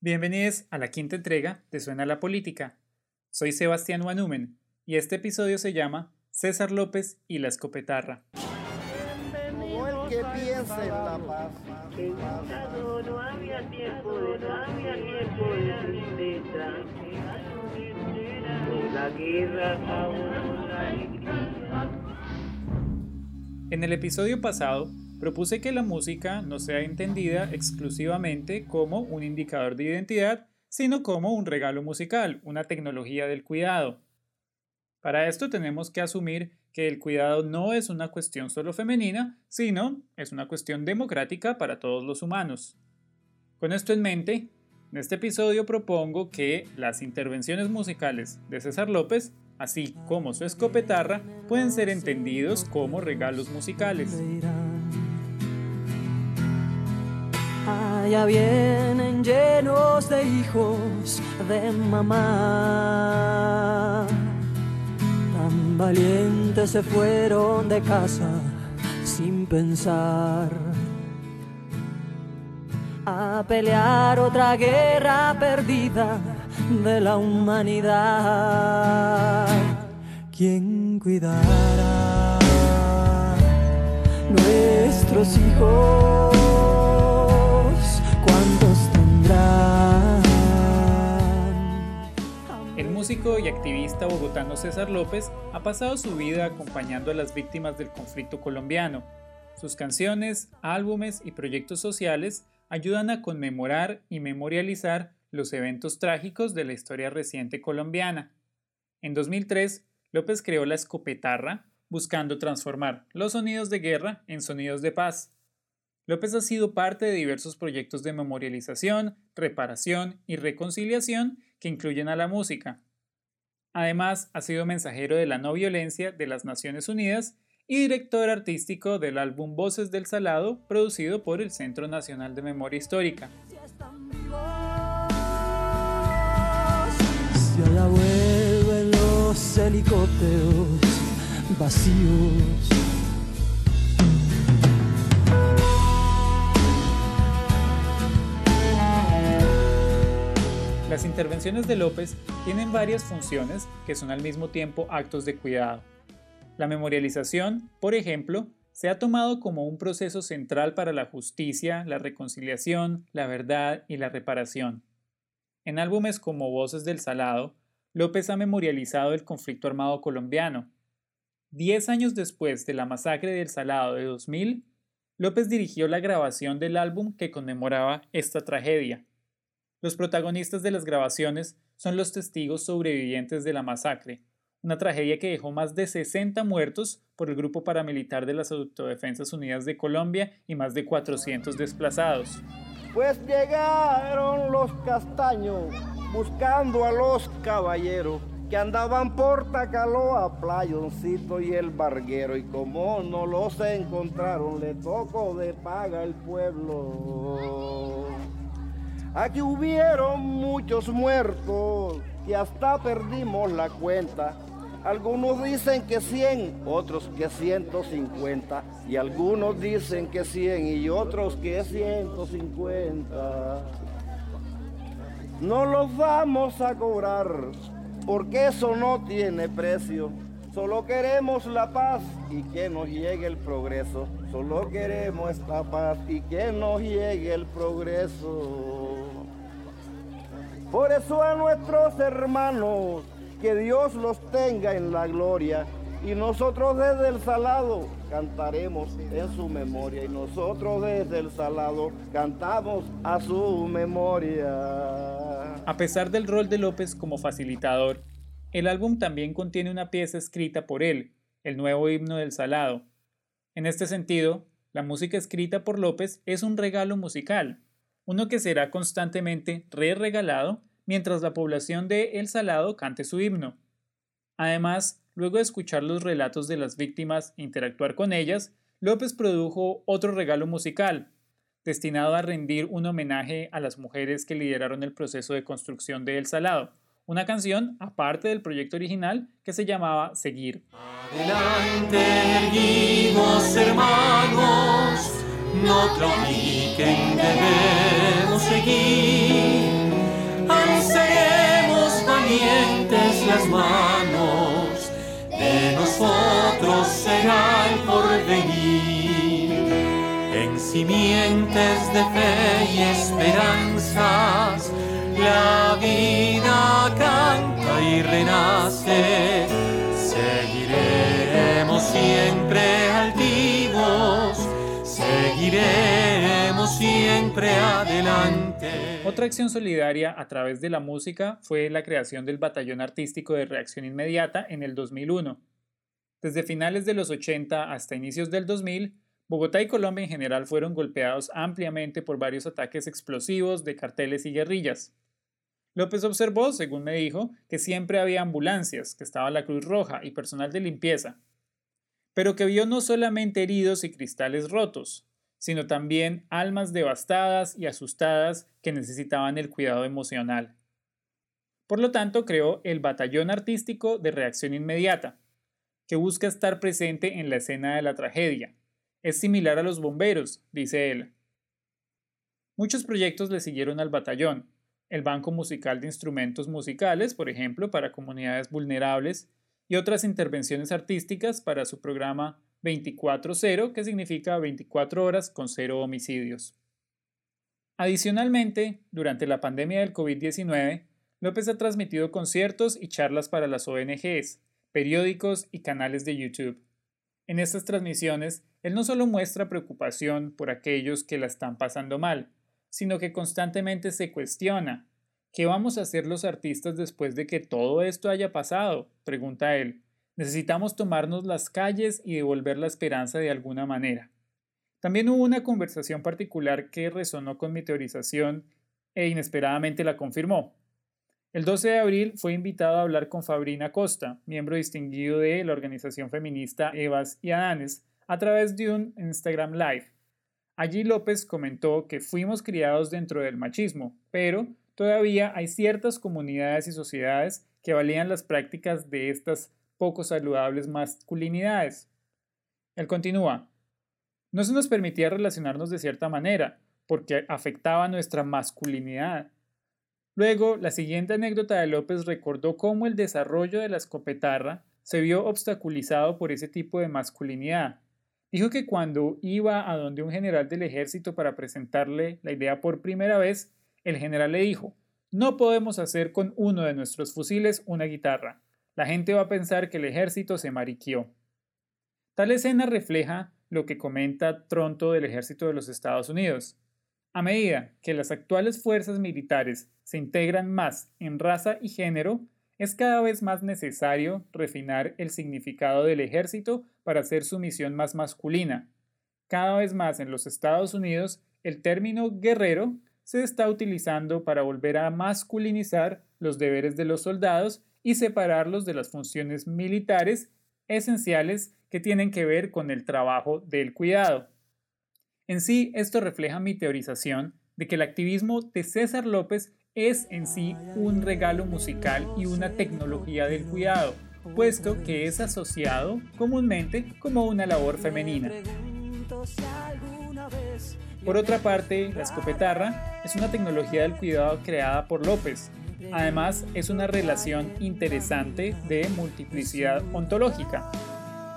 Bienvenidos a la quinta entrega de Suena la Política. Soy Sebastián Wanumen y este episodio se llama César López y la escopetarra. el que piensa en la paz. No había tiempo de no había tiempo de. La guerra. En el episodio pasado propuse que la música no sea entendida exclusivamente como un indicador de identidad, sino como un regalo musical, una tecnología del cuidado. Para esto tenemos que asumir que el cuidado no es una cuestión solo femenina, sino es una cuestión democrática para todos los humanos. Con esto en mente, en este episodio propongo que las intervenciones musicales de César López, así como su escopetarra, pueden ser entendidos como regalos musicales. Allá vienen llenos de hijos de mamá. Tan valientes se fueron de casa sin pensar. A pelear otra guerra perdida de la humanidad. ¿Quién cuidará nuestros hijos? Músico y activista bogotano César López ha pasado su vida acompañando a las víctimas del conflicto colombiano. Sus canciones, álbumes y proyectos sociales ayudan a conmemorar y memorializar los eventos trágicos de la historia reciente colombiana. En 2003, López creó la escopetarra, buscando transformar los sonidos de guerra en sonidos de paz. López ha sido parte de diversos proyectos de memorialización, reparación y reconciliación que incluyen a la música. Además, ha sido mensajero de la no violencia de las Naciones Unidas y director artístico del álbum Voces del Salado, producido por el Centro Nacional de Memoria Histórica. Las intervenciones de López tienen varias funciones que son al mismo tiempo actos de cuidado. La memorialización, por ejemplo, se ha tomado como un proceso central para la justicia, la reconciliación, la verdad y la reparación. En álbumes como Voces del Salado, López ha memorializado el conflicto armado colombiano. Diez años después de la masacre del Salado de 2000, López dirigió la grabación del álbum que conmemoraba esta tragedia. Los protagonistas de las grabaciones son los testigos sobrevivientes de la masacre, una tragedia que dejó más de 60 muertos por el grupo paramilitar de las Autodefensas Unidas de Colombia y más de 400 desplazados. Pues llegaron los castaños buscando a los caballeros que andaban por Tacaloa, Playoncito y el Barguero. Y como no los encontraron, le tocó de paga el pueblo. Aquí hubieron muchos muertos y hasta perdimos la cuenta. Algunos dicen que 100, otros que 150. Y algunos dicen que 100 y otros que 150. No los vamos a cobrar porque eso no tiene precio. Solo queremos la paz y que nos llegue el progreso. Solo queremos esta paz y que nos llegue el progreso. Por eso a nuestros hermanos, que Dios los tenga en la gloria. Y nosotros desde el salado cantaremos en su memoria. Y nosotros desde el salado cantamos a su memoria. A pesar del rol de López como facilitador, el álbum también contiene una pieza escrita por él, el nuevo himno del Salado. En este sentido, la música escrita por López es un regalo musical, uno que será constantemente re-regalado mientras la población de El Salado cante su himno. Además, luego de escuchar los relatos de las víctimas e interactuar con ellas, López produjo otro regalo musical, destinado a rendir un homenaje a las mujeres que lideraron el proceso de construcción de El Salado, una canción aparte del proyecto original que se llamaba Seguir. Adelante, erguimos hermanos, no claudiquen, debemos seguir valientes las manos, de nosotros será el porvenir. En simientes de fe y esperanzas, la vida canta y renace. Seguiremos siempre altivos, seguiremos siempre adelante. Otra acción solidaria a través de la música fue la creación del Batallón Artístico de Reacción Inmediata en el 2001. Desde finales de los 80 hasta inicios del 2000, Bogotá y Colombia en general fueron golpeados ampliamente por varios ataques explosivos de carteles y guerrillas. López observó, según me dijo, que siempre había ambulancias, que estaba la Cruz Roja y personal de limpieza, pero que vio no solamente heridos y cristales rotos, sino también almas devastadas y asustadas que necesitaban el cuidado emocional. Por lo tanto, creó el Batallón Artístico de Reacción Inmediata, que busca estar presente en la escena de la tragedia. Es similar a los bomberos, dice él. Muchos proyectos le siguieron al batallón. El Banco Musical de Instrumentos Musicales, por ejemplo, para comunidades vulnerables, y otras intervenciones artísticas para su programa 24-0, que significa 24 horas con cero homicidios. Adicionalmente, durante la pandemia del COVID-19, López ha transmitido conciertos y charlas para las ONGs, periódicos y canales de YouTube. En estas transmisiones, él no solo muestra preocupación por aquellos que la están pasando mal, sino que constantemente se cuestiona, ¿qué vamos a hacer los artistas después de que todo esto haya pasado? pregunta él. Necesitamos tomarnos las calles y devolver la esperanza de alguna manera. También hubo una conversación particular que resonó con mi teorización e inesperadamente la confirmó. El 12 de abril fue invitado a hablar con Fabrina Costa, miembro distinguido de la organización feminista Evas y Adanes, a través de un Instagram Live. Allí López comentó que fuimos criados dentro del machismo, pero todavía hay ciertas comunidades y sociedades que valían las prácticas de estas poco saludables masculinidades. Él continúa, no se nos permitía relacionarnos de cierta manera, porque afectaba nuestra masculinidad. Luego, la siguiente anécdota de López recordó cómo el desarrollo de la escopetarra se vio obstaculizado por ese tipo de masculinidad. Dijo que cuando iba a donde un general del ejército para presentarle la idea por primera vez, el general le dijo, no podemos hacer con uno de nuestros fusiles una guitarra. La gente va a pensar que el ejército se mariquió. Tal escena refleja lo que comenta Tronto del ejército de los Estados Unidos. A medida que las actuales fuerzas militares se integran más en raza y género, es cada vez más necesario refinar el significado del ejército para hacer su misión más masculina. Cada vez más en los Estados Unidos, el término guerrero se está utilizando para volver a masculinizar los deberes de los soldados y separarlos de las funciones militares esenciales que tienen que ver con el trabajo del cuidado. En sí, esto refleja mi teorización de que el activismo de César López es en sí un regalo musical y una tecnología del cuidado, puesto que es asociado comúnmente como una labor femenina. Por otra parte, la escopetarra es una tecnología del cuidado creada por López, Además, es una relación interesante de multiplicidad ontológica.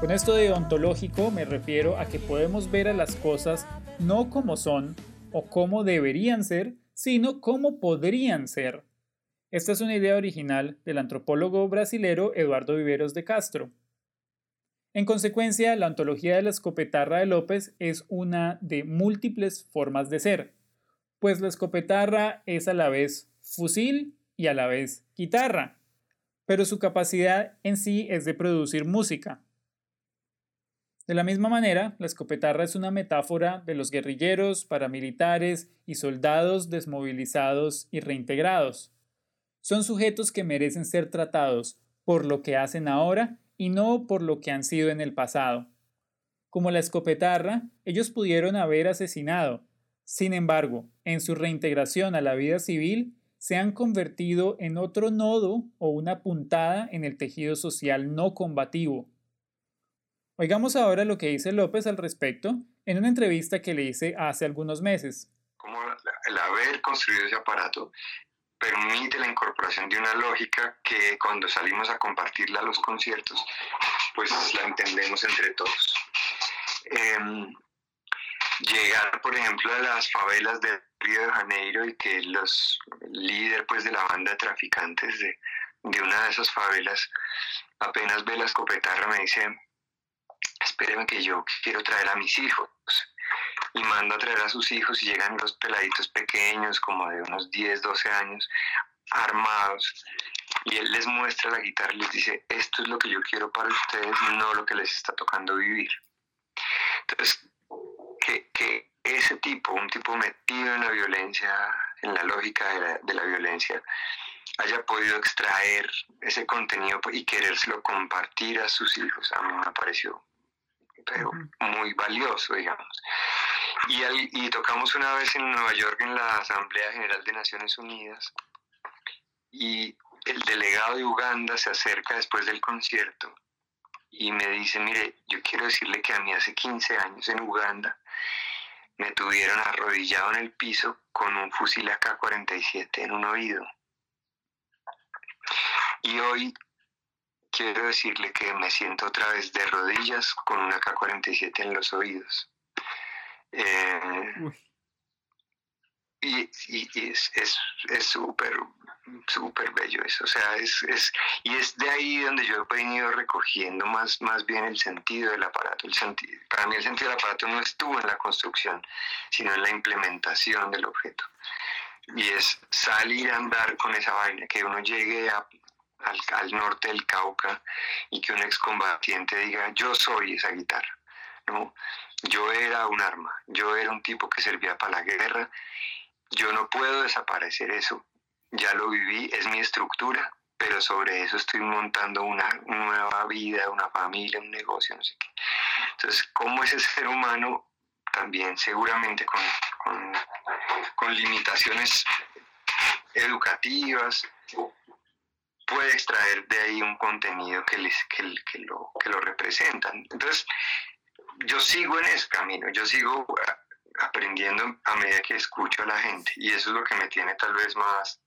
Con esto de ontológico me refiero a que podemos ver a las cosas no como son o como deberían ser, sino como podrían ser. Esta es una idea original del antropólogo brasilero Eduardo Viveros de Castro. En consecuencia, la ontología de la escopetarra de López es una de múltiples formas de ser, pues la escopetarra es a la vez fusil y a la vez guitarra, pero su capacidad en sí es de producir música. De la misma manera, la escopetarra es una metáfora de los guerrilleros, paramilitares y soldados desmovilizados y reintegrados. Son sujetos que merecen ser tratados por lo que hacen ahora y no por lo que han sido en el pasado. Como la escopetarra, ellos pudieron haber asesinado. Sin embargo, en su reintegración a la vida civil, se han convertido en otro nodo o una puntada en el tejido social no combativo. Oigamos ahora lo que dice López al respecto en una entrevista que le hice hace algunos meses. Como el haber construido ese aparato permite la incorporación de una lógica que cuando salimos a compartirla a los conciertos, pues la entendemos entre todos. Em, llegar, por ejemplo, a las favelas de Río de Janeiro y que los líderes pues, de la banda de traficantes de, de una de esas favelas apenas ve la escopetarra me dice, espérenme que yo quiero traer a mis hijos y manda a traer a sus hijos y llegan los peladitos pequeños, como de unos 10, 12 años, armados, y él les muestra la guitarra y les dice, esto es lo que yo quiero para ustedes, no lo que les está tocando vivir. Entonces, que, que ese tipo, un tipo metido en la violencia, en la lógica de la, de la violencia, haya podido extraer ese contenido y querérselo compartir a sus hijos, a mí me pareció pero muy valioso, digamos. Y, y tocamos una vez en Nueva York en la Asamblea General de Naciones Unidas y el delegado de Uganda se acerca después del concierto y me dice, mire, yo quiero decirle que a mí hace 15 años en Uganda me tuvieron arrodillado en el piso con un fusil AK-47 en un oído. Y hoy quiero decirle que me siento otra vez de rodillas con una K-47 en los oídos. Eh, y, y, es súper, es súper bello eso. O sea, es, es, y es de ahí donde yo he venido recogiendo más, más bien el sentido del aparato. El sentido, para mí el sentido del aparato no estuvo en la construcción, sino en la implementación del objeto. Y es salir a andar con esa vaina, que uno llegue a, al, norte del Cauca y que un excombatiente diga, yo soy esa guitarra. ¿no? Yo era un arma, yo era un tipo que servía para la guerra, yo no puedo desaparecer eso, ya lo viví, es mi estructura, pero sobre eso estoy montando una, nueva vida, una familia, un negocio, no sé qué. Entonces, ¿cómo ese ser humano también seguramente con, con, limitaciones educativas, puede extraer de ahí un contenido que, les, que, lo, que lo representan. Entonces, yo sigo en ese camino, yo sigo aprendiendo a medida que escucho a la gente y eso es lo que me tiene tal vez más,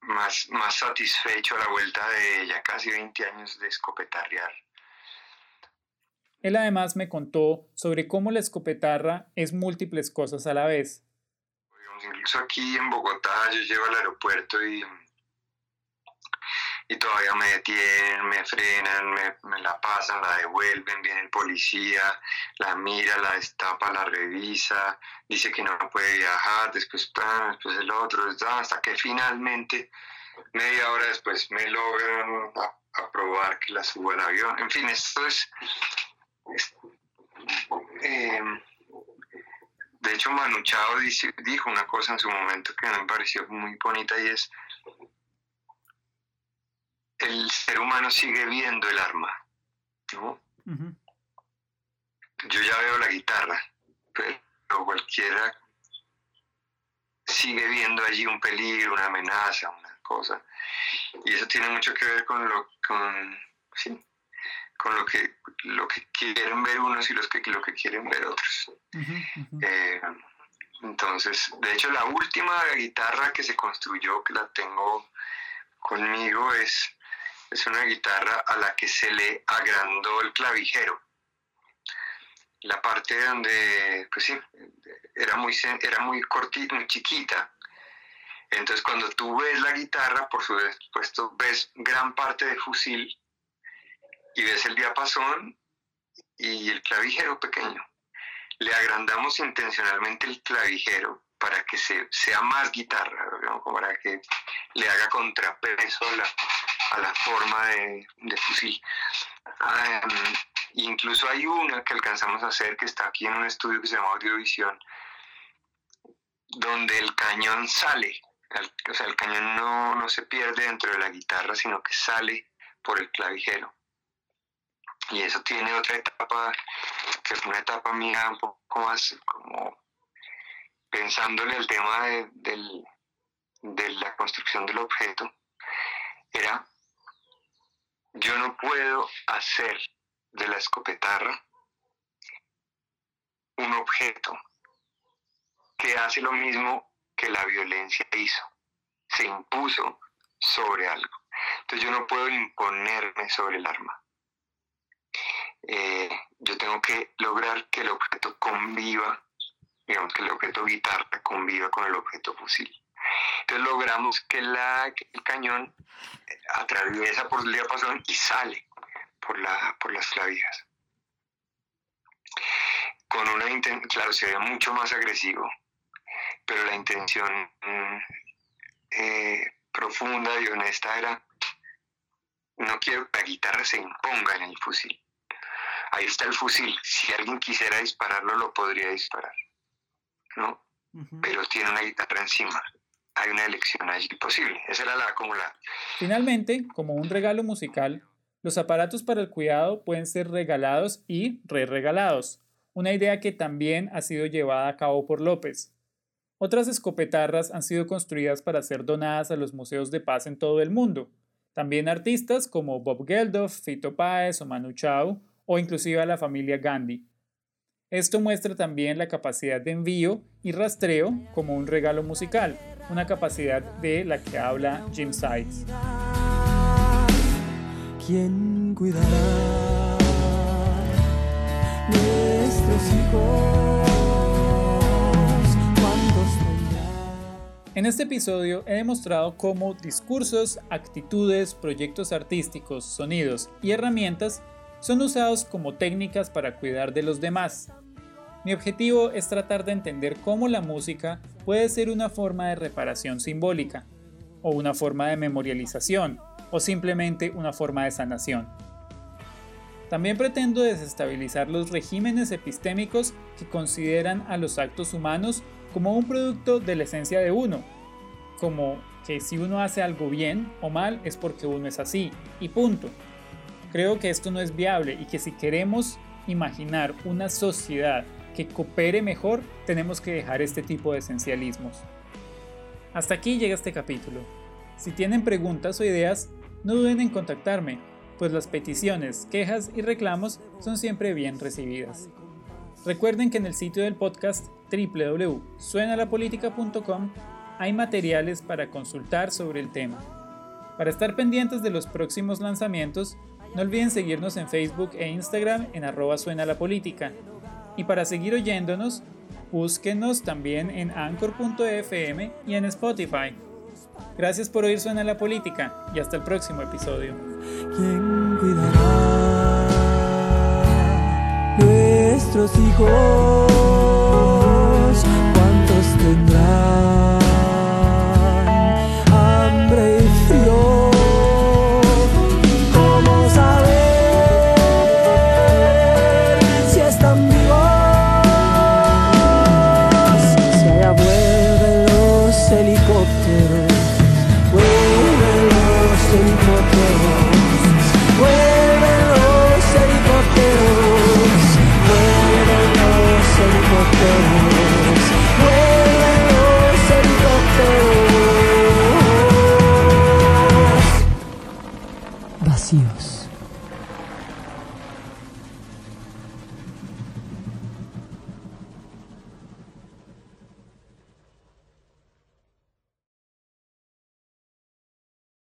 más, más satisfecho a la vuelta de ya casi 20 años de escopetarrear. Él además me contó sobre cómo la escopetarra es múltiples cosas a la vez. Incluso aquí en Bogotá yo llego al aeropuerto y y todavía me detienen, me frenan, me, la pasan, la devuelven, viene el policía, la mira, la destapa, la revisa, dice que no puede viajar, después, después el otro, hasta que finalmente, media hora después, me logran aprobar que la subo al avión. En fin, esto es... Em, de hecho, Manu Chao dijo una cosa en su momento que me pareció muy bonita y es el ser humano sigue viendo el arma, ¿no? Yo ya veo la guitarra, pero cualquiera sigue viendo allí un peligro, una amenaza, una cosa. Y eso tiene mucho que ver con lo, con, sí, con lo que lo que quieren ver unos y los que lo que quieren ver otros. Eh, entonces, de hecho, la última guitarra que se construyó, que la tengo conmigo, es es una guitarra a la que se le agrandó el clavijero. La parte donde, pues sí, era muy, era muy cortita, muy chiquita. Entonces cuando tú ves la guitarra, por supuesto, ves gran parte de fusil y ves el diapasón y el clavijero pequeño. Le agrandamos intencionalmente el clavijero para que se, sea más guitarra, para que le haga contrapeso a la, a la forma de, fusil. Incluso hay una que alcanzamos a hacer que está aquí en un estudio que se llama Audiovisión, donde el cañón sale, o sea, el cañón no, no se pierde dentro de la guitarra, sino que sale por el clavijero. Y eso tiene otra etapa, que es una etapa mía un poco más como pensándole el tema de, de la construcción del objeto, era yo no puedo hacer de la escopetarra un objeto que hace lo mismo que la violencia hizo, se impuso sobre algo. Entonces yo no puedo imponerme sobre el arma. Eh, yo tengo que lograr que el objeto conviva, digamos que el objeto guitarra conviva con el objeto fusil. Entonces logramos que, la, que el cañón atraviesa por el diapasón y sale por, la, por las clavijas. Con una intención, claro, se ve mucho más agresivo, pero la intención mm, eh, profunda y honesta era, no quiero que la guitarra se imponga en el fusil. Ahí está el fusil, si alguien quisiera dispararlo lo podría disparar, ¿no? Pero tiene una guitarra encima, hay una elección allí posible. Esa era la como Finalmente, como un regalo musical, los aparatos para el cuidado pueden ser regalados y re-regalados, una idea que también ha sido llevada a cabo por López. Otras escopetarras han sido construidas para ser donadas a los museos de paz en todo el mundo. También artistas como Bob Geldof, Fito Páez o Manu Chao, o inclusive a la familia Gandhi. Esto muestra también la capacidad de envío y rastreo como un regalo musical, una capacidad de la que habla Jim Sykes. ¿Quién cuidará nuestros hijos? En este episodio he demostrado cómo discursos, actitudes, proyectos artísticos, sonidos y herramientas son usados como técnicas para cuidar de los demás. Mi objetivo es tratar de entender cómo la música puede ser una forma de reparación simbólica, o una forma de memorialización, o simplemente una forma de sanación. También pretendo desestabilizar los regímenes epistémicos que consideran a los actos humanos como un producto de la esencia de uno, como que si uno hace algo bien o mal es porque uno es así, y punto. Creo que esto no es viable y que si queremos imaginar una sociedad que coopere mejor, tenemos que dejar este tipo de esencialismos. Hasta aquí llega este capítulo. Si tienen preguntas o ideas, no duden en contactarme, pues las peticiones, quejas y reclamos son siempre bien recibidas. Recuerden que en el sitio del podcast www.suenalapolitica.com hay materiales para consultar sobre el tema. Para estar pendientes de los próximos lanzamientos, no olviden seguirnos en Facebook e Instagram en arroba suena la. Y para seguir oyéndonos, búsquenos también en anchor.fm y en Spotify. Gracias por oír Suena la Política y hasta el próximo episodio. ¿Quién cuidará nuestros hijos? ¿Cuántos tendrán?